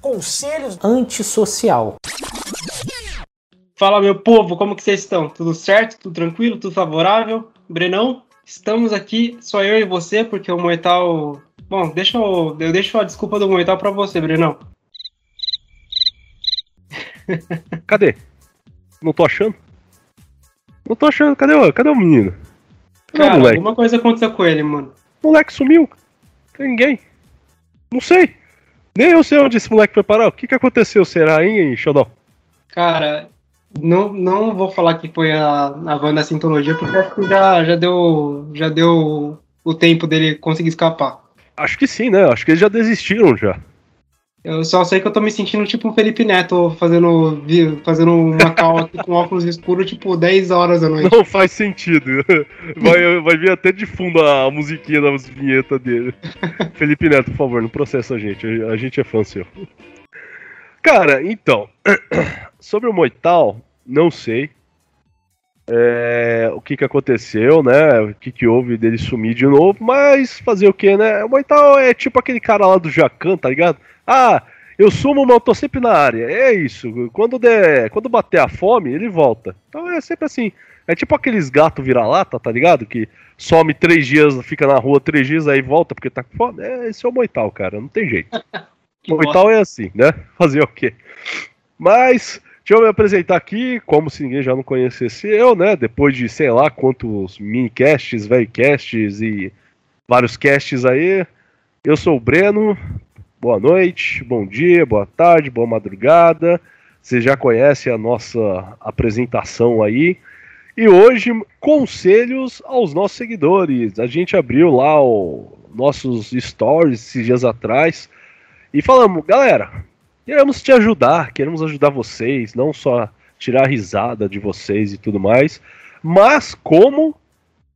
Conselhos antissocial. Fala meu povo, como que vocês estão? Tudo certo? Tudo tranquilo? Tudo favorável? Brenão, estamos aqui, só eu e você, porque o Moital. Bom, deixa eu, eu deixo a desculpa do Moital pra você, Brenão. Cadê? Não tô achando? Não tô achando, cadê o, cadê o menino? Cadê Cara, moleque? alguma coisa aconteceu com ele, mano. O moleque sumiu. Tem ninguém. Não sei. Nem eu sei onde esse moleque foi parar. O que que aconteceu, será, hein, Xodó? Cara, não, não vou falar que foi a, a van da sintologia, porque acho que já, já deu. Já deu o tempo dele conseguir escapar. Acho que sim, né? Acho que eles já desistiram já. Eu só sei que eu tô me sentindo tipo um Felipe Neto fazendo, fazendo uma cal aqui com óculos escuros, tipo 10 horas da noite. Não faz sentido. Vai, vai vir até de fundo a musiquinha da vinheta dele. Felipe Neto, por favor, não processa a gente. A gente é fã seu. Cara, então. Sobre o Moital, não sei. É, o que que aconteceu, né? O que que houve dele sumir de novo, mas fazer o que, né? O Moital é tipo aquele cara lá do Jacan, tá ligado? Ah, eu sumo, mas eu tô sempre na área. É isso. Quando der, quando bater a fome, ele volta. Então é sempre assim. É tipo aqueles gatos vira-lata, tá ligado? Que some três dias, fica na rua três dias, aí volta porque tá com fome. É, esse é o Moital, cara. Não tem jeito. Moital é assim, né? Fazer o quê? Mas, deixa eu me apresentar aqui, como se ninguém já não conhecesse eu, né? Depois de sei lá quantos mini-casts, velho-casts e vários casts aí. Eu sou o Breno, boa noite, bom dia, boa tarde, boa madrugada. Você já conhece a nossa apresentação aí. E hoje, conselhos aos nossos seguidores. A gente abriu lá os nossos stories esses dias atrás e falamos, galera, queremos te ajudar, queremos ajudar vocês, não só tirar a risada de vocês e tudo mais, mas como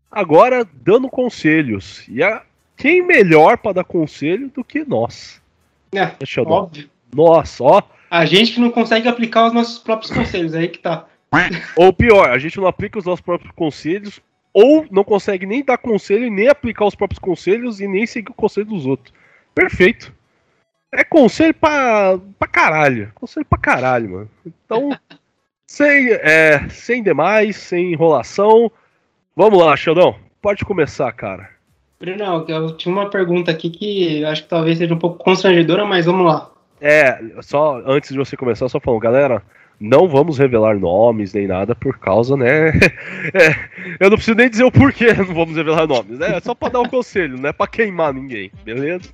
agora dando conselhos. E a, quem melhor para dar conselho do que nós? É, Deixa eu óbvio. Dar. Nossa, ó. A gente que não consegue aplicar os nossos próprios conselhos, aí que tá. Ou pior, a gente não aplica os nossos próprios conselhos, ou não consegue nem dar conselho, nem aplicar os próprios conselhos e nem seguir o conselho dos outros. Perfeito. É conselho pra, pra caralho. Conselho pra caralho, mano. Então, sem, é, sem demais, sem enrolação. Vamos lá, Xandão. Pode começar, cara. Bruno, eu tinha uma pergunta aqui que eu acho que talvez seja um pouco constrangedora, mas vamos lá. É, só antes de você começar, só falando, galera, não vamos revelar nomes nem nada por causa, né? É, eu não preciso nem dizer o porquê não vamos revelar nomes, né? É só pra dar um conselho, não é pra queimar ninguém, beleza?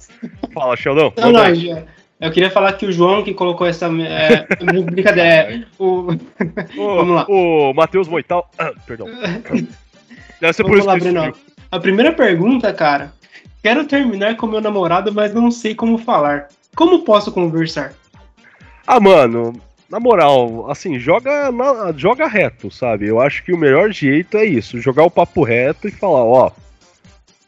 Fala, Sheldon. Não, não, já, eu queria falar que o João que colocou essa. É, brincadeira. É, o, o, vamos lá. O Matheus Moital. Ah, perdão. Deve ser vamos por isso lá, que a primeira pergunta, cara. Quero terminar com meu namorado, mas não sei como falar. Como posso conversar? Ah, mano, na moral, assim, joga, na, joga reto, sabe? Eu acho que o melhor jeito é isso, jogar o papo reto e falar, ó,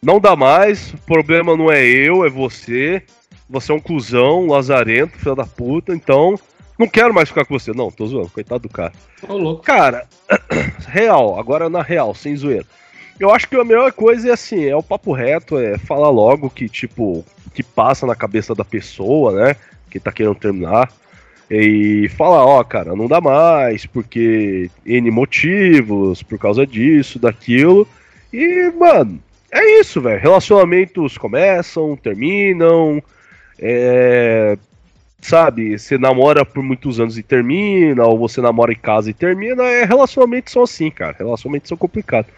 não dá mais, o problema não é eu, é você. Você é um cuzão, um lazarento, filho da puta, então não quero mais ficar com você. Não, tô zoando, coitado do cara. Ô, louco. Cara, real, agora na real, sem zoeira. Eu acho que a melhor coisa é assim, é o papo reto, é falar logo que, tipo, que passa na cabeça da pessoa, né? Que tá querendo terminar. E falar, ó, cara, não dá mais, porque N motivos, por causa disso, daquilo. E, mano, é isso, velho. Relacionamentos começam, terminam. É, sabe, você namora por muitos anos e termina, ou você namora em casa e termina. É, relacionamentos são assim, cara. Relacionamentos são complicados.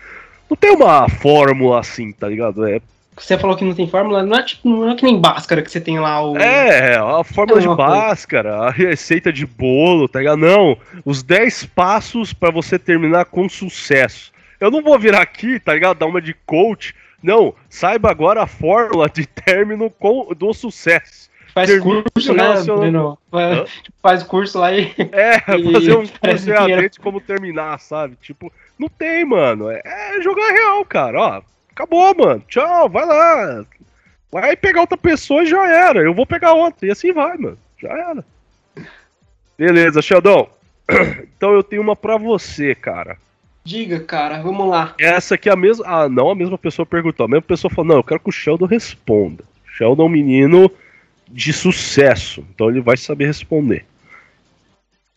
Não tem uma fórmula assim, tá ligado? É. Você falou que não tem fórmula, não é, tipo, não é que nem Bhaskara que você tem lá o. É, a fórmula é de Bhaskara, a receita de bolo, tá ligado? Não, os 10 passos para você terminar com sucesso. Eu não vou virar aqui, tá ligado? Dar uma de coach. Não, saiba agora a fórmula de término com, do sucesso. Faz Termino curso, né, Bruno? Faz, faz curso lá e. É, fazer um curso de como terminar, sabe? Tipo, não tem, mano. É, é jogar real, cara. Ó, acabou, mano. Tchau, vai lá. Vai pegar outra pessoa e já era. Eu vou pegar outra. E assim vai, mano. Já era. Beleza, Sheldon. Então eu tenho uma pra você, cara. Diga, cara, vamos lá. Essa aqui é a mesma. Ah, não, a mesma pessoa perguntou. A mesma pessoa falou: não, eu quero que o Sheldon responda. Sheldon, menino de sucesso, então ele vai saber responder.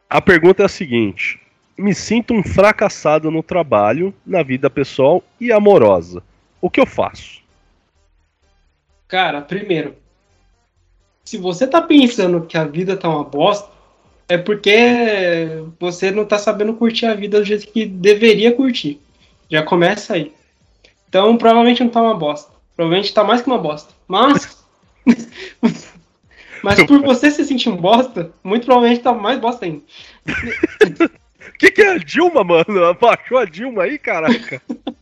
A pergunta é a seguinte: me sinto um fracassado no trabalho, na vida pessoal e amorosa. O que eu faço? Cara, primeiro, se você tá pensando que a vida tá uma bosta, é porque você não tá sabendo curtir a vida do jeito que deveria curtir. Já começa aí. Então, provavelmente não tá uma bosta. Provavelmente tá mais que uma bosta. Mas. Mas por você se sentir um bosta, muito provavelmente tá mais bosta ainda. O que, que é a Dilma, mano? Abaixou a Dilma aí, caraca.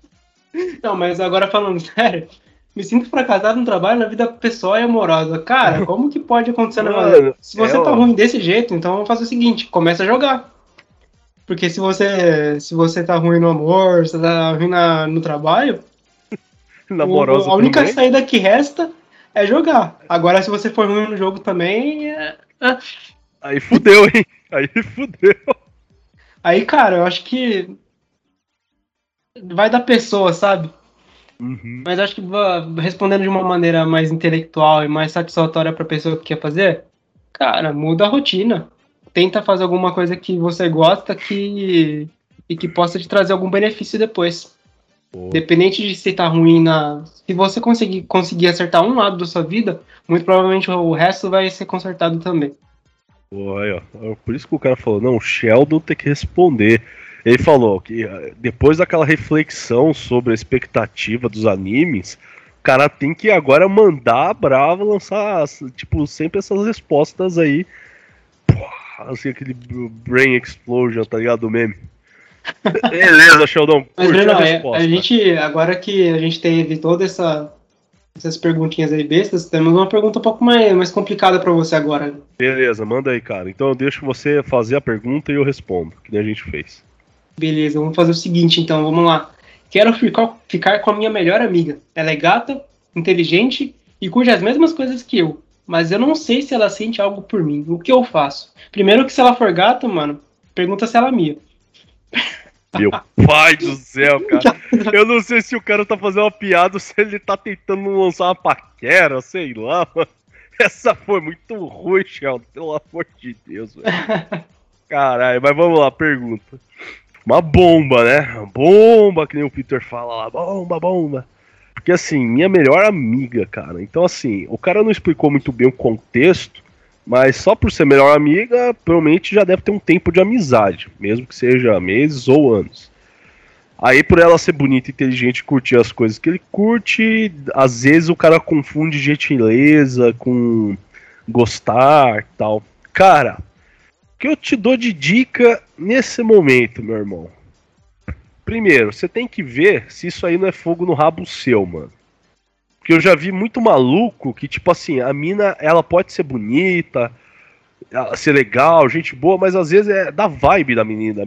Não, mas agora falando sério, me sinto fracassado no trabalho, na vida pessoal e amorosa. Cara, como que pode acontecer negócio? Mano, Se você é, tá ruim desse jeito, então fazer o seguinte, começa a jogar. Porque se você se você tá ruim no amor, se tá ruim na, no trabalho, o- a única também. saída que resta é jogar. Agora, se você for ruim no jogo também, é- é- Aí fudeu, hein? Aí fudeu. aí, cara, eu acho que vai da pessoa, sabe? Uhum. Mas acho que respondendo de uma maneira mais intelectual e mais satisfatória para a pessoa que quer fazer, cara, muda a rotina. Tenta fazer alguma coisa que você gosta que e que possa te trazer algum benefício depois. Pô. Independente de se tá ruim na. Se você conseguir, conseguir acertar um lado da sua vida, muito provavelmente o resto vai ser consertado também. Pô, aí, ó. Por isso que o cara falou, não, o Sheldon tem que responder. Ele falou que eh, depois daquela reflexão sobre a expectativa dos animes, o cara tem que agora mandar a Brava lançar, tipo, sempre essas respostas aí. Pô, assim, aquele Brain Explosion, tá ligado? Do meme. Beleza, Sheldon. Mas, Breno, a é, resposta. a gente, agora que a gente teve toda essa essas perguntinhas aí bestas, temos uma pergunta um pouco mais, mais complicada para você agora. Beleza, manda aí, cara. Então eu deixo você fazer a pergunta e eu respondo, que nem a gente fez. Beleza, vamos fazer o seguinte então, vamos lá. Quero ficar, com a minha melhor amiga. Ela é gata, inteligente e curte as mesmas coisas que eu. Mas eu não sei se ela sente algo por mim. O que eu faço? Primeiro que se ela for gata, mano, pergunta se ela é minha. Meu pai do céu, cara. Eu não sei se o cara tá fazendo uma piada ou se ele tá tentando lançar uma paquera, sei lá, mano. Essa foi muito ruim, Sheldon, pelo amor de Deus, velho. Caralho, mas vamos lá, pergunta. Uma bomba, né? Bomba, que nem o Peter fala lá, bomba, bomba. Porque assim, minha melhor amiga, cara. Então assim, o cara não explicou muito bem o contexto, mas só por ser melhor amiga, provavelmente já deve ter um tempo de amizade, mesmo que seja meses ou anos. Aí por ela ser bonita, inteligente, curtir as coisas que ele curte, às vezes o cara confunde gentileza com gostar, tal. Cara, que eu te dou de dica nesse momento, meu irmão? Primeiro, você tem que ver se isso aí não é fogo no rabo seu, mano. Porque eu já vi muito maluco que, tipo assim, a mina, ela pode ser bonita, ser legal, gente boa, mas às vezes é da vibe da menina.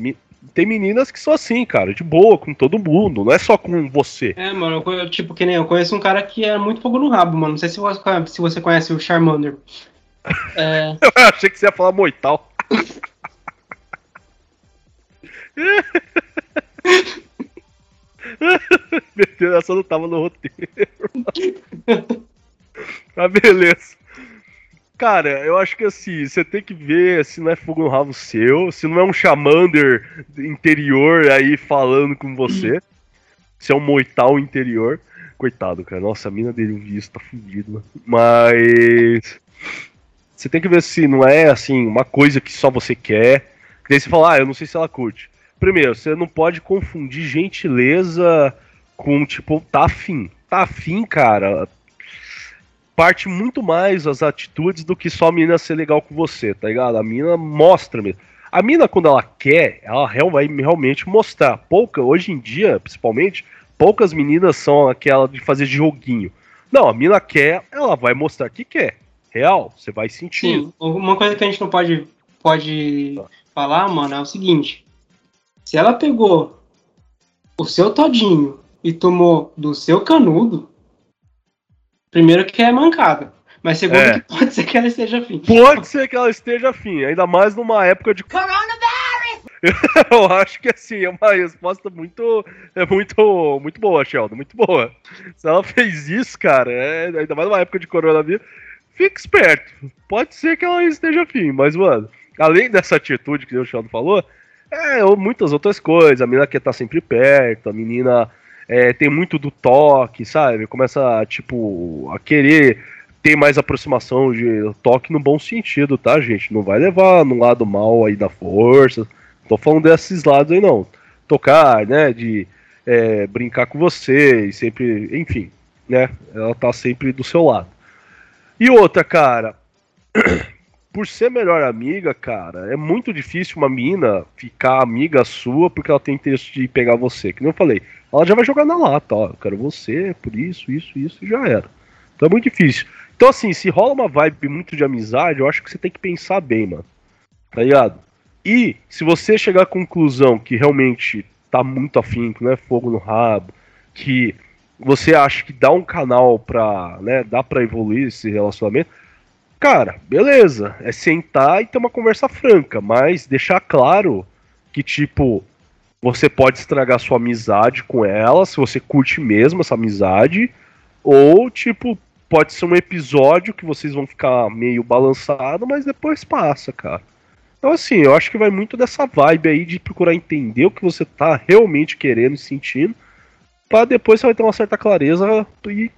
Tem meninas que são assim, cara, de boa, com todo mundo, não é só com você. É, mano, eu, tipo, que nem eu conheço um cara que é muito fogo no rabo, mano. Não sei se você, se você conhece o Charmander. É, Eu achei que você ia falar moital. Meu Deus, essa não tava no roteiro. Mas beleza. Cara, eu acho que assim, você tem que ver se não é fogo no rabo seu, se não é um Chamander interior aí falando com você, se é um moital interior. Coitado, cara. Nossa, a mina dele, o visto tá fudido, mano. Mas. Você tem que ver se não é assim, uma coisa que só você quer. Que daí você fala, ah, eu não sei se ela curte. Primeiro, você não pode confundir gentileza com, tipo, tá afim. Tá afim, cara. Parte muito mais as atitudes do que só a menina ser legal com você, tá ligado? A mina mostra mesmo. A mina, quando ela quer, ela vai realmente mostrar. Pouca, hoje em dia, principalmente, poucas meninas são aquela de fazer joguinho. Não, a mina quer, ela vai mostrar que quer. Real, você vai sentir. sim, uma coisa que a gente não pode, pode falar, mano, é o seguinte. Se ela pegou o seu todinho e tomou do seu canudo, primeiro que é mancada. Mas segundo É. que pode ser que ela esteja afim. Pode ser que ela esteja afim, ainda mais numa época de. Eu acho que assim, é uma resposta muito. É muito. Muito boa, Sheldon, muito boa. Se ela fez isso, cara, é, ainda mais numa época de coronavírus. Fica esperto. Pode ser que ela esteja afim, mas, mano, além dessa atitude que o Sheldon falou, é muitas outras coisas. A menina quer estar sempre perto, a menina é, tem muito do toque, sabe? Começa, tipo, a querer ter mais aproximação de toque no bom sentido, tá, gente? Não vai levar no lado mal aí da força. Tô falando desses lados aí, não. Tocar, né? De é, brincar com você e sempre. Enfim, né? Ela tá sempre do seu lado. E outra, cara. por ser melhor amiga, cara, é muito difícil uma mina ficar amiga sua porque ela tem interesse de pegar você. Que nem eu falei, ela já vai jogar na lata, ó. Eu quero você, por isso, isso, isso, e já era. Então é muito difícil. Então, assim, se rola uma vibe muito de amizade, eu acho que você tem que pensar bem, mano. Tá ligado? E se você chegar à conclusão que realmente tá muito afim, que não é fogo no rabo, que você acha que dá um canal pra, né, dá pra evoluir esse relacionamento, cara, beleza. É sentar e ter uma conversa franca, mas deixar claro que, tipo, você pode estragar sua amizade com ela, se você curte mesmo essa amizade, ou, tipo, pode ser um episódio que vocês vão ficar meio balançado, mas depois passa, cara. Então, assim, eu acho que vai muito dessa vibe aí de procurar entender o que você tá realmente querendo e sentindo, para depois você vai ter uma certa clareza e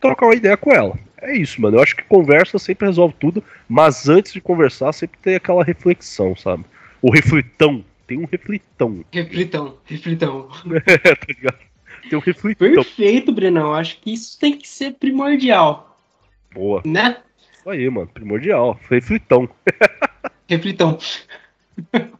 trocar uma ideia com ela. É isso, mano. Eu acho que conversa sempre resolve tudo, mas antes de conversar, sempre tem aquela reflexão, sabe? O reflitão. Tem um reflitão. Reflitão, reflitão. é, tá ligado? Tem um reflitão. Perfeito, Brenão. Acho que isso tem que ser primordial. Boa. Né? Isso aí, mano. Primordial. Reflitão. reflitão.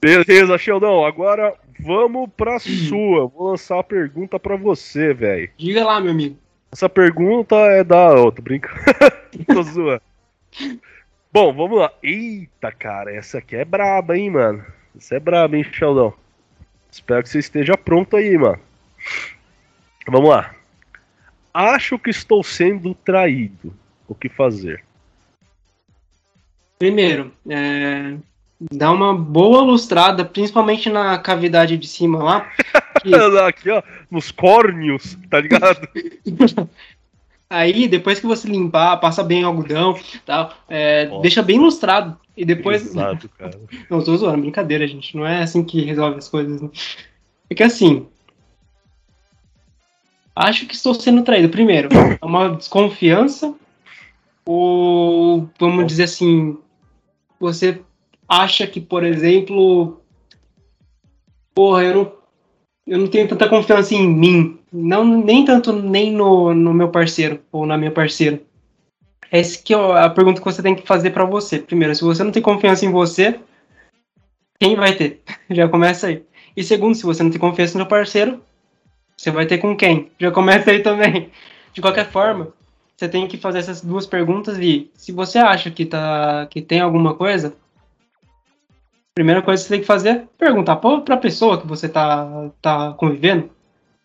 Beleza, Sheldon. Agora vamos pra sua. Vou lançar a pergunta pra você, velho. Diga lá, meu amigo. Essa pergunta é da. Oh, tô brincando. tô zoando. Bom, vamos lá. Eita, cara, essa aqui é braba, hein, mano. Essa é braba, hein, Sheldon. Espero que você esteja pronto aí, mano. Vamos lá. Acho que estou sendo traído. O que fazer? Primeiro, é, dá uma boa lustrada, principalmente na cavidade de cima lá. Que... Aqui, ó, nos córneos, tá ligado? Aí, depois que você limpar, passa bem algodão, tal, é, deixa bem lustrado. E depois. Exato, cara. Não, tô zoando, brincadeira, gente. Não é assim que resolve as coisas. Né? É que assim. Acho que estou sendo traído. Primeiro, é uma desconfiança. Ou, vamos dizer assim, você acha que, por exemplo, porra, eu não, eu não tenho tanta confiança em mim, não nem tanto nem no, no meu parceiro ou na minha parceira. Essa que é a pergunta que você tem que fazer para você. Primeiro, se você não tem confiança em você, quem vai ter? Já começa aí. E segundo, se você não tem confiança no parceiro, você vai ter com quem? Já começa aí também. De qualquer forma, você tem que fazer essas duas perguntas e se você acha que tá que tem alguma coisa, primeira coisa que você tem que fazer é perguntar para a pessoa que você tá, tá convivendo.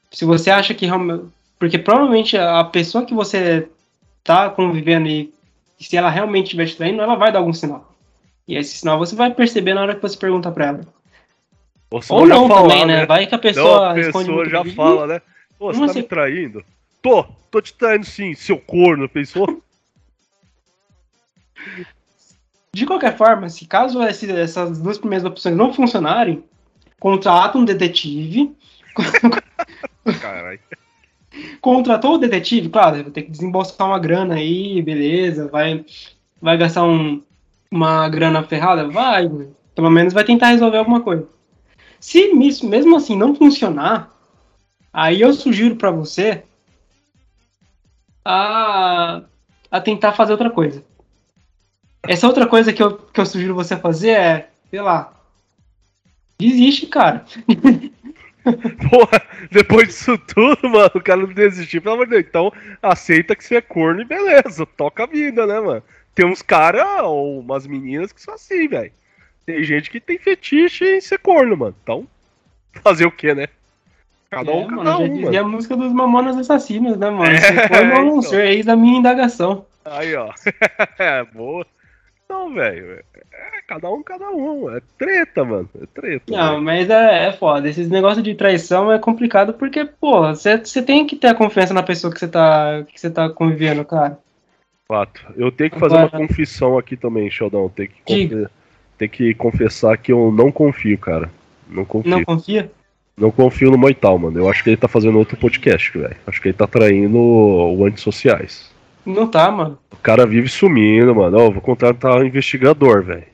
Se você acha que realmente. Porque provavelmente a pessoa que você tá convivendo e se ela realmente estiver te traindo, ela vai dar algum sinal. E esse sinal você vai perceber na hora que você pergunta para ela. Ou, Ou não falar, também, né? Vai que a pessoa, não, a pessoa já fala, né? Pô, você tá me traindo? Tô, tô te traindo sim, seu corno, pensou? De qualquer forma, se caso essas duas primeiras opções não funcionarem, contrata um detetive. Caralho. Contratou o detetive, claro, vai ter que desembolsar uma grana aí, beleza, vai, vai gastar um, uma grana ferrada? Vai, pelo menos vai tentar resolver alguma coisa. Se mesmo assim não funcionar, aí eu sugiro para você a, a tentar fazer outra coisa. Essa outra coisa que eu, que eu sugiro você fazer é, sei lá, desiste, cara. Porra, depois disso tudo, mano, o cara não desistiu, pelo amor de Deus. Então, aceita que você é corno e beleza, toca a vida, né, mano? Tem uns caras ou umas meninas que são assim, velho. Tem gente que tem fetiche em ser corno, mano. Então, fazer o quê, né? Cada um, é, cada mano, um. Já dizia mano. a música dos Mamonas Assassinos, né, mano? É, Ser corno ou não então. ser, eis da minha indagação. Aí, ó. é, boa. Não, velho. É cada um, cada um. É treta, mano. É treta. Não, véio. mas é, é foda. Esses negócios de traição é complicado porque, pô, você tem que ter a confiança na pessoa que você tá, que tá convivendo, cara. Fato. Eu tenho que fazer uma Agora- confissão aqui também, Sheldon. Tem que, confe- tem que confessar que eu não confio, cara. Não confio. Não Não, confia? confio no Moital, mano. Eu acho que ele tá fazendo outro podcast, velho. Acho que ele tá traindo o antissociais. Não tá, mano. O cara vive sumindo, mano. Ó, vou contratar um investigador, velho.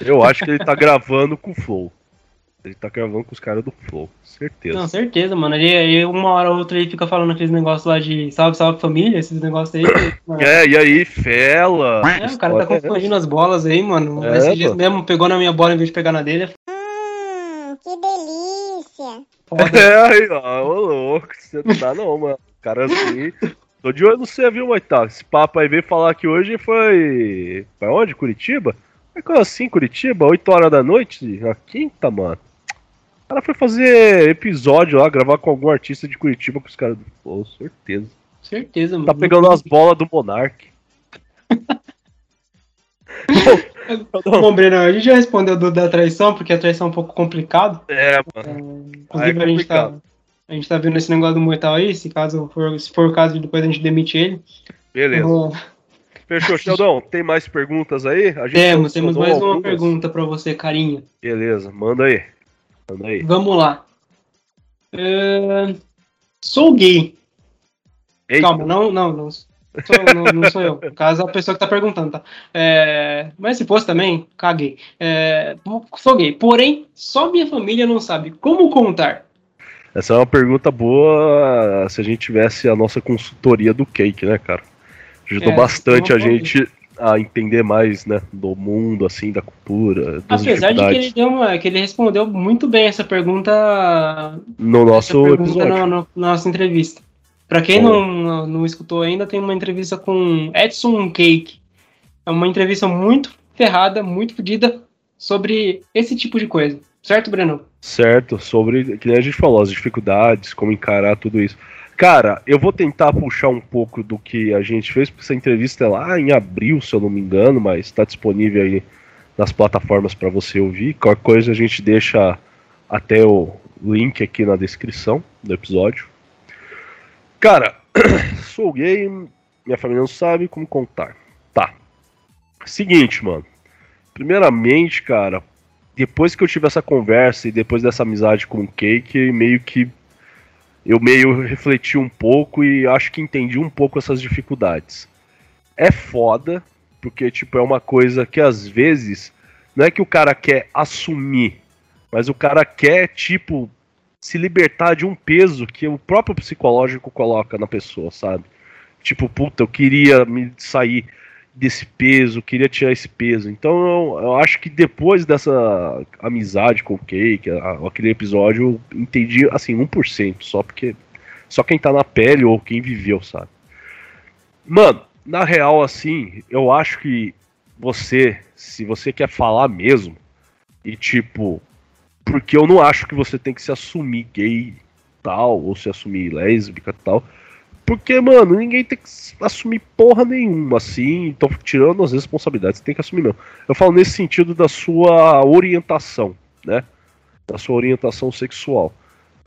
Eu acho que ele tá gravando com o Flow. Ele tá gravando com os caras do Flow. Certeza. Não, certeza, mano. Ele, ele, uma hora ou outra ele fica falando aqueles negócios lá de salve, salve família, esses negócios aí. mano. É, e aí, fela. É, o cara tá é confundindo as bolas aí, mano. É, Esse dia mesmo pegou na minha bola em vez de pegar na dele. é Hum, que delícia. foda. É, aí, ó, ô louco, você não dá não, mano. Cara assim. Tô de olho no você, viu, Moital? Esse papo aí veio falar que hoje foi. Pra onde? Curitiba? É coisa assim, Curitiba? 8 horas da noite? Na quinta, mano. O cara foi fazer episódio lá, gravar com algum artista de Curitiba com os caras Flow, certeza. Certeza, mano. Tá pegando as bolas do Monark. Bom, Breno, a gente já respondeu do, da traição, porque a traição é um pouco complicado. É, mano. Inclusive, Ah, é a, gente tá, complicado. A gente tá vendo esse negócio do Mortal aí, se, caso for, se for o caso de depois a gente demitir ele. Beleza. Vou- Fechou, Sheldon. Tem mais perguntas aí? Temos, temos mais uma algumas. pergunta pra você, carinha. Beleza, manda aí. Manda aí. Vamos lá. É, Sou gay. Eita. Calma, não, não, não. Sou, não, não sou eu. No caso, a pessoa que tá perguntando, tá? É, Mas se fosse também, caguei. É, Sou gay. Porém, só minha família não sabe como contar. Essa é uma pergunta boa se a gente tivesse a nossa consultoria do cake, né, cara? Ajudou É, bastante a gente a entender mais, né, do mundo, assim, da cultura, Apesar de que ele, deu uma, que ele respondeu muito bem essa pergunta, no nosso pergunta episódio. na, na- na nossa entrevista. Pra quem Bom. não, não escutou ainda, tem uma entrevista com Edson Cake. É uma entrevista muito ferrada, muito fodida sobre esse tipo de coisa. Certo, Breno? Certo, sobre, que a gente falou, as dificuldades, como encarar tudo isso. Cara, eu vou tentar puxar um pouco do que a gente fez, porque essa entrevista é lá em abril, se eu não me engano, mas está disponível aí nas plataformas para você ouvir. Qualquer coisa a gente deixa até o link aqui na descrição do episódio. Cara, sou gay, minha família não sabe como contar. Tá. Seguinte, mano. Primeiramente, cara, depois que eu tive essa conversa e depois dessa amizade com o Cake, meio que eu meio refleti um pouco e acho que entendi um pouco essas dificuldades. É foda, porque tipo é uma coisa que às vezes não é que o cara quer assumir, mas o cara quer tipo se libertar de um peso que o próprio psicológico coloca na pessoa, sabe? Tipo, puta, eu queria me sair desse peso, queria tirar esse peso. Então eu, eu acho que depois dessa amizade com o Cake, a- aquele episódio, eu entendi assim, 1%, só porque. Só quem tá na pele ou quem viveu, sabe? Mano, na real, assim, eu acho que você, se você quer falar mesmo, e tipo, porque eu não acho que você tem que se assumir gay tal, ou se assumir lésbica tal. Porque, mano, ninguém tem que assumir porra nenhuma, assim, então tirando as responsabilidades, tem que assumir mesmo. Eu falo nesse sentido da sua orientação, né? Da sua orientação sexual.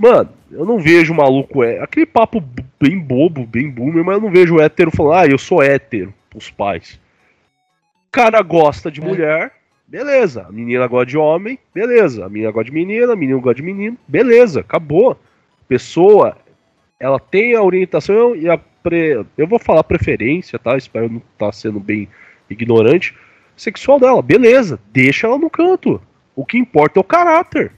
Mano, eu não vejo maluco, é aquele papo bem bobo, bem boomer, mas eu não vejo hétero falando, ah, eu sou hétero, os pais. O cara gosta de É. mulher, beleza. A menina gosta de homem, beleza. A menina gosta de menina, a menina gosta de menino, beleza, acabou. Pessoa, ela tem a orientação e a pre... eu vou falar preferência, tá? Espero não estar sendo bem ignorante. Sexual dela, beleza, deixa ela no canto. O que importa é o caráter.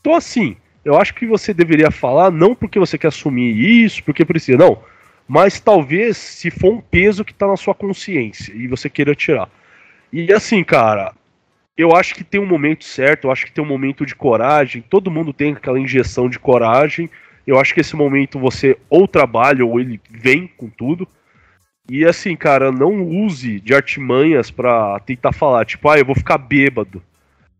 Então, assim, eu acho que você deveria falar não porque você quer assumir isso, porque precisa, não. Mas talvez se for um peso que tá na sua consciência e você queira tirar. E assim, cara, eu acho que tem um momento certo, eu acho que tem um momento de coragem. Todo mundo tem aquela injeção de coragem. Eu acho que esse momento você ou trabalha ou ele vem com tudo. E assim, cara, não use de artimanhas pra tentar falar, tipo, ah, eu vou ficar bêbado.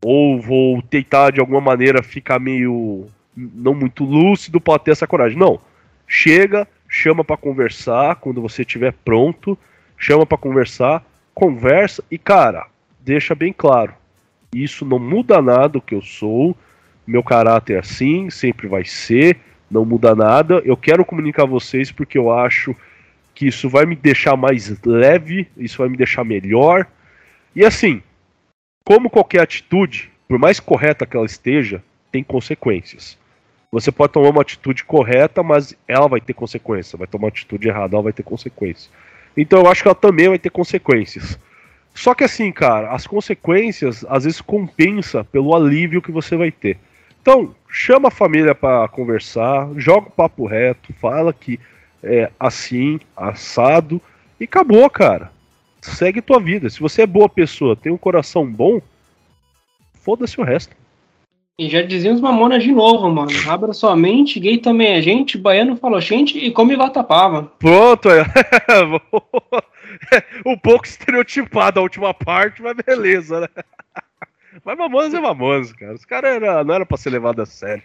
Ou vou tentar de alguma maneira ficar meio não muito lúcido pra ter essa coragem. Não. Chega, chama pra conversar quando você estiver pronto, chama pra conversar, conversa e cara, deixa bem claro. Isso não muda nada o que eu sou, meu caráter é assim, sempre vai ser, não muda nada. Eu quero comunicar a vocês porque eu acho que isso vai me deixar mais leve, isso vai me deixar melhor. E assim, como qualquer atitude, por mais correta que ela esteja, tem consequências. Você pode tomar uma atitude correta, mas ela vai ter consequência. Vai tomar uma atitude errada, ela vai ter consequências. Então eu acho que ela também vai ter consequências. Só que assim, cara, as consequências às vezes compensa pelo alívio que você vai ter. Então, chama a família para conversar, joga o papo reto, fala que é assim, assado, e acabou, cara. Segue tua vida. Se você é boa pessoa, tem um coração bom, foda-se o resto. E já diziam os mamonas de novo, mano. Abra sua mente, gay também é gente, baiano falou gente e come vatapava. Pronto, é. um pouco estereotipado a última parte, mas beleza, né? Mas Mamonas é Mamonas, cara. Os caras era, não era pra ser levado a sério.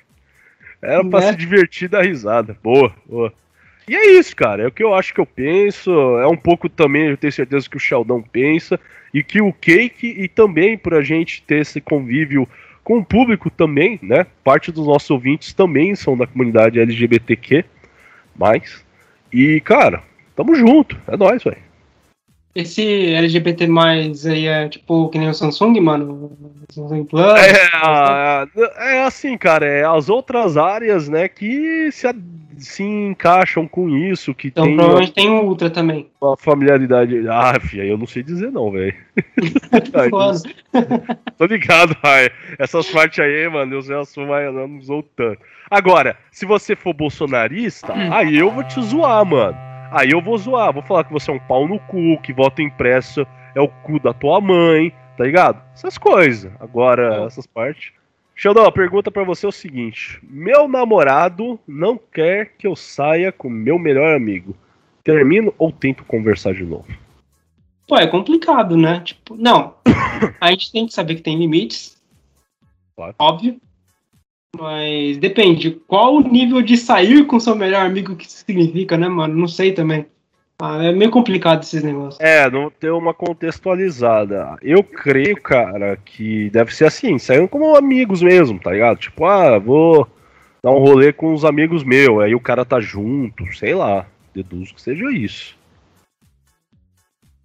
Era pra Né? se divertir da risada. Boa, boa. E é isso, cara. É o que eu acho que eu penso. É um pouco também, eu tenho certeza que o Sheldon pensa. E que o Cake, e também por a gente ter esse convívio com o público também, né? Parte dos nossos ouvintes também são da comunidade LGBTQ. Mais. E, cara, tamo junto. É nóis, velho. Esse LGBT aí é tipo que nem o Samsung, mano. Samsung Plus. É, é assim, cara, é as outras áreas, né, que se, se encaixam com isso, que Então tem uma, provavelmente tem o Ultra também. uma familiaridade. Ah, filha, eu não sei dizer não, velho. Tô ligado, ai. Essas partes aí, mano, eu já sou mais, não sou tanto. Agora, se você for bolsonarista, aí eu vou te zoar, mano. Aí eu vou zoar, vou falar que você é um pau no cu, que voto impresso é o cu da tua mãe, tá ligado? Essas coisas. Agora, essas partes. Sheldon, a pergunta pra você é o seguinte: Meu namorado não quer que eu saia com meu melhor amigo. Termino ou tento conversar de novo? Pô, é complicado, né? Tipo, não. A gente tem que saber que tem limites. Claro. Óbvio. Mas depende. Qual o nível de sair com seu melhor amigo que significa, né, mano? Não sei também. Ah, é meio complicado esses negócios. É, não ter uma contextualizada. Eu creio, cara, que deve ser assim, saindo como amigos mesmo, tá ligado? Tipo, ah, vou dar um rolê com os amigos meus, aí o cara tá junto, sei lá. Deduzo que seja isso.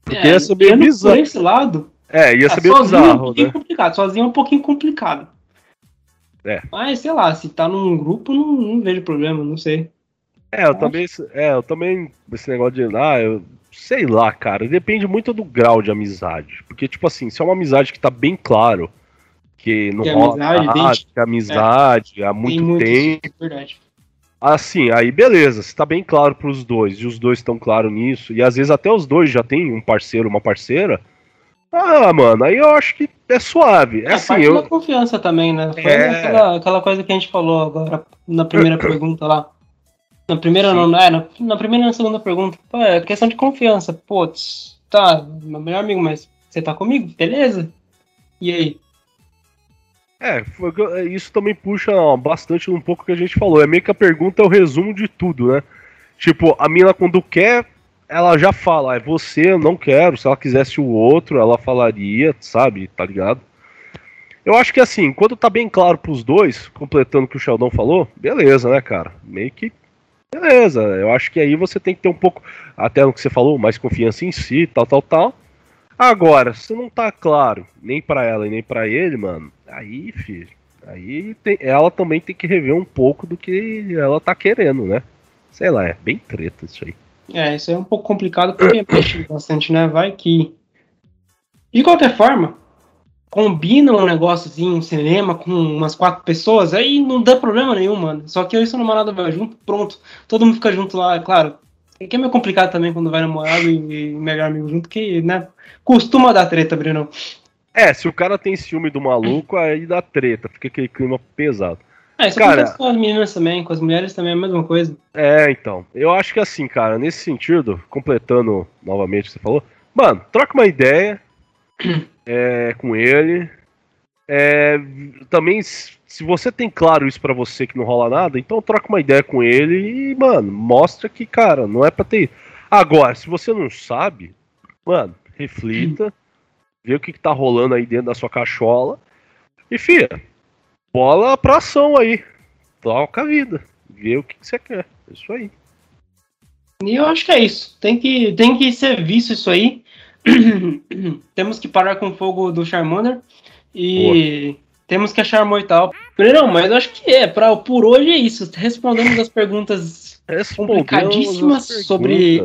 Porque ia ser meio bizarro. Por esse lado, É, ia ah, ser meio sozinho é um bizarro, né? complicado. Sozinho é um pouquinho complicado. É. Mas, sei lá, se tá num grupo, não, não vejo problema, não sei. É, eu também, é, eu também, esse negócio de, ah, eu sei lá, cara, depende muito do grau de amizade. Porque, tipo assim, se é uma amizade que tá bem claro que não Que rola amizade, nada, que é amizade há muito muito tempo. isso, verdade. Assim, aí beleza, se tá bem claro pros dois, e os dois estão claros nisso, e às vezes até os dois já tem um parceiro, uma parceira. Ah, mano, aí eu acho que é suave. É, É, assim, parte eu. da confiança também, né? Foi É. aquela, aquela coisa que a gente falou agora na primeira pergunta lá. Na primeira Sim. não, é, na, na primeira e na segunda pergunta. Pô, é questão de confiança. Putz, tá, meu melhor amigo, mas você tá comigo? Beleza? E aí? É, foi- isso também puxa bastante um pouco que a gente falou. É meio que a pergunta é o resumo de tudo, né? Tipo, a mina quando quer, ela já fala, é você, eu não quero. Se ela quisesse o outro, ela falaria, sabe? Tá ligado? Eu acho que assim, quando tá bem claro pros dois, completando o que o Sheldon falou, beleza, né, cara? Meio que. Beleza, eu acho que aí você tem que ter um pouco, até no que você falou, mais confiança em si, tal, tal, tal. Agora, se não tá claro, nem pra ela e nem pra ele, mano, aí, filho, aí tem- ela também tem que rever um pouco do que ela tá querendo, né? Sei lá, é bem treta isso aí. É, isso é um pouco complicado porque mexe bastante, né? Vai que. De qualquer forma, combina um negócio assim, um cinema com umas quatro pessoas, aí não dá problema nenhum, mano. Só que eu e seu namorado vai junto, pronto. Todo mundo fica junto lá, é claro. É que é meio complicado também quando vai namorado e, e melhor amigo junto, que, né? Costuma dar treta, Breno. É, se o cara tem ciúme do maluco, aí dá treta, fica aquele clima pesado. É, isso Cara- acontece com as meninas também, com as mulheres também é a mesma coisa. É, então. Eu acho que assim, cara, nesse sentido, completando novamente o que você falou, mano, troca uma ideia é, com ele. É, também, se você tem claro isso pra você que não rola nada, então troca uma ideia com ele e, mano, mostra que, cara, não é pra ter. Agora, se você não sabe, mano, reflita, vê o que, que tá rolando aí dentro da sua cachola e, fia, bola pra ação aí. Toca a vida. Vê o que, que você quer. É Isso aí. E eu acho que é isso. Tem que, tem que ser visto isso aí. temos que parar com o fogo do Charmander. E temos que achar mortal. Não, mas eu acho que é. Pra, por hoje é isso. Respondemos as perguntas Respondemos complicadíssimas as perguntas. sobre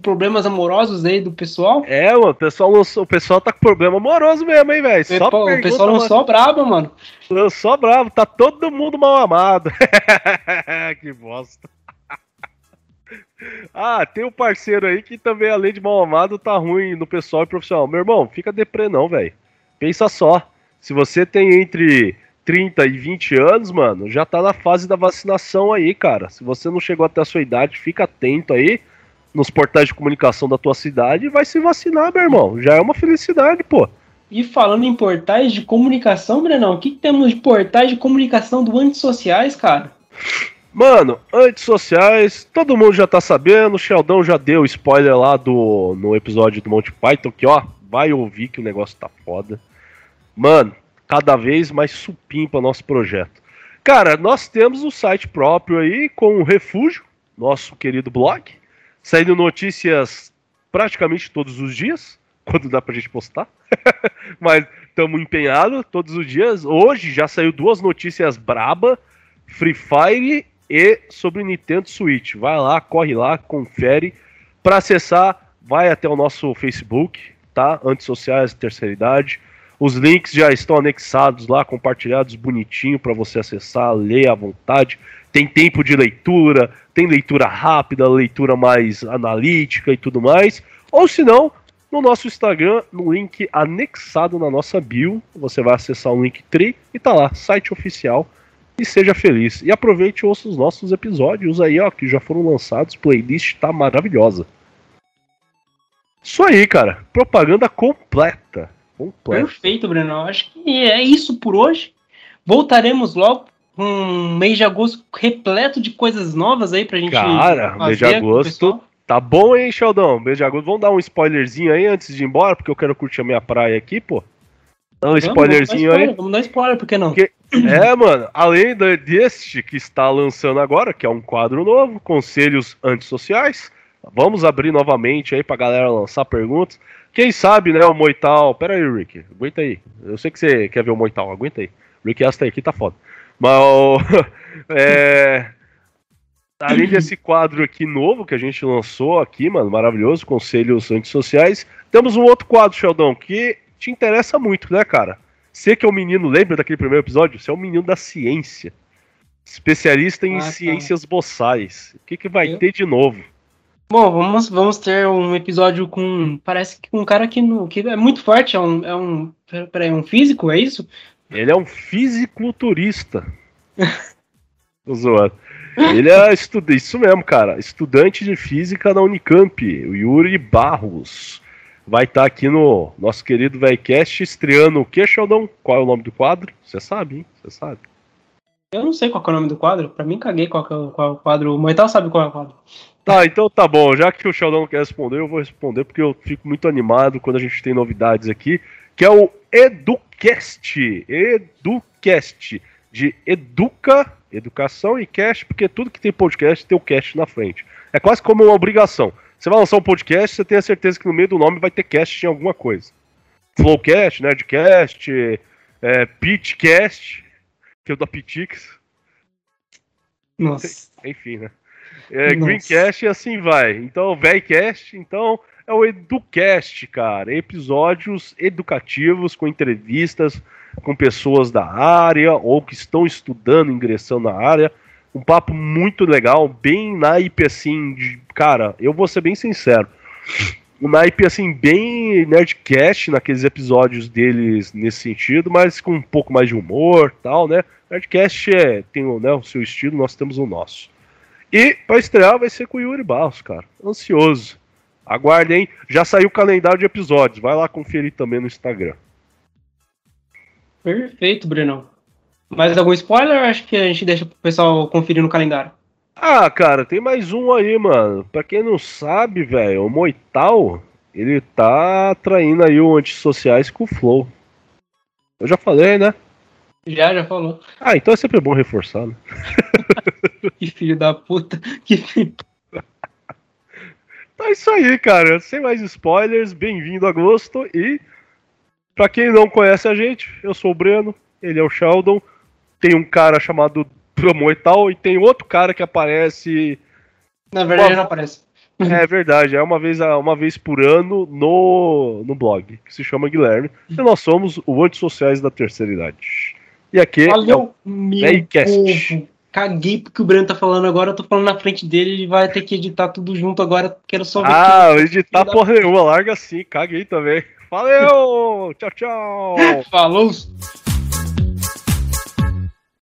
problemas amorosos aí do pessoal. É, mano, o pessoal, lançou, o pessoal tá com problema amoroso mesmo, hein, velho? Só o pessoal não mano. só brabo, mano. Lançou bravo, tá todo mundo mal amado. que bosta. ah, tem um parceiro aí que também, além de mal amado, tá ruim no pessoal e profissional. Meu irmão, fica deprê não, velho. Pensa só. Se você tem entre 30 e 20 anos, mano, já tá na fase da vacinação aí, cara. Se você não chegou até a sua idade, fica atento aí nos portais de comunicação da tua cidade e vai se vacinar, meu irmão. Já é uma felicidade, pô. E falando em portais de comunicação, Brenão, o que, que temos de portais de comunicação do antissociais, cara? Mano, antissociais, todo mundo já tá sabendo, o Sheldon já deu spoiler lá do no episódio do Monty Python, que ó, vai ouvir que o negócio tá foda. Mano, cada vez mais supimpa nosso projeto. Cara, nós temos um site próprio aí com o Refúgio, nosso querido blog, saindo notícias praticamente todos os dias, quando dá pra gente postar. Mas estamos empenhados todos os dias. Hoje já saiu duas notícias braba, Free Fire e sobre Nintendo Switch. Vai lá, corre lá, confere. Para acessar, vai até o nosso Facebook, tá? Antissociais Terceira Idade. Os links já estão anexados lá, compartilhados bonitinho para você acessar, ler à vontade. Tem tempo de leitura, tem leitura rápida, leitura mais analítica e tudo mais. Ou se não, no nosso Instagram, no link anexado na nossa bio, você vai acessar o link tri e tá lá, site oficial. E seja feliz. E aproveite e ouça os nossos episódios aí, ó, que já foram lançados. Playlist tá maravilhosa. Isso aí, cara. Propaganda completa. Completa. Perfeito, Brenão. Acho que é isso por hoje. Voltaremos logo um mês de agosto repleto de coisas novas aí pra gente. Cara, mês de agosto. Tá bom, hein, Sheldon? Mês de agosto. Vamos dar um spoilerzinho aí antes de ir embora, porque eu quero curtir a minha praia aqui, pô. Dá um Vamos, spoilerzinho vamos dar aí. spoiler, Vamos dar spoiler, por que não? Que- É, mano, além deste que está lançando agora, que é um quadro novo, Conselhos Antissociais, vamos abrir novamente aí pra galera lançar perguntas. Quem sabe, né, o Moital. Pera aí, Rick, aguenta aí. Eu sei que você quer ver o Moital, aguenta aí. Rick Astor aqui tá foda. Mas é, Além desse quadro aqui novo que a gente lançou aqui, mano, maravilhoso, Conselhos Antissociais, temos um outro quadro, Sheldon, que te interessa muito, né, cara? Você que é o menino, lembra daquele primeiro episódio? Você é o menino da ciência. Especialista em Ah, tá. ciências boçais. O que, que vai Eu- ter de novo? Bom, vamos, vamos ter um episódio com. Parece que um cara que, no, que é muito forte, é um. É um peraí, um físico, é isso? Ele é um fisiculturista. Tô zoando. Ele é estudante, isso mesmo, cara. Estudante de física na Unicamp, o Yuri Barros. Vai estar aqui no nosso querido Velcast estreando o que, Sheldon? Qual é o nome do quadro? Você sabe, hein? Você sabe. Eu não sei qual é o nome do quadro. Pra mim, caguei qual é o, qual é o quadro. O Moital sabe qual é o quadro. Tá, então tá bom. Já que o Sheldon não quer responder, eu vou responder porque eu fico muito animado quando a gente tem novidades aqui, que é o Educast. Educast. De educa, educação e cast, porque tudo que tem podcast tem o cast na frente. É quase como uma obrigação. Você vai lançar um podcast, você tem a certeza que no meio do nome vai ter cast em alguma coisa. Flowcast, Nerdcast, é, Pitchcast, que é o da Pitix. Nossa. Enfim, né? É. Greencast e assim vai. Então, Velcast, então é o Educast, cara. Episódios educativos com entrevistas com pessoas da área ou que estão estudando, ingressando na área. Um papo muito legal, bem naipe assim, de, cara, eu vou ser bem sincero. Um naipe assim, bem nerdcast naqueles episódios deles nesse sentido, mas com um pouco mais de humor tal, né? Nerdcast é, tem o, né, o seu estilo, nós temos o nosso. E pra estrear vai ser com o Yuri Barros, cara. Ansioso. Aguardem, já saiu o calendário de episódios. Vai lá conferir também no Instagram. Perfeito, Brenão. Mais algum spoiler acho que a gente deixa pro pessoal conferir no calendário? Ah, cara, tem mais um aí, mano. Pra quem não sabe, velho, o Moital, ele tá traindo aí o Antissociais com o Flow. Eu já falei, né? Já, já falou. Ah, então é sempre bom reforçar, né? Que filho da puta. Que filho. Então é isso aí, cara. Sem mais spoilers, bem-vindo a agosto. E, pra quem não conhece a gente, eu sou o Breno, ele é o Sheldon. Tem um cara chamado Promo e tal, e tem outro cara que aparece. Na verdade, Bom. não aparece. É verdade, é uma vez, uma vez por ano no, no blog, que se chama Guilherme. E nós somos o Antissociais da Terceira Idade. E aqui é o Valeu, meu Nerdcast. povo. Caguei porque o Breno tá falando agora, eu tô falando na frente dele, ele vai ter que editar tudo junto agora, quero só ver Ah, quem- editar da- porra nenhuma, larga assim, caguei também. Valeu! Tchau, tchau! Falou!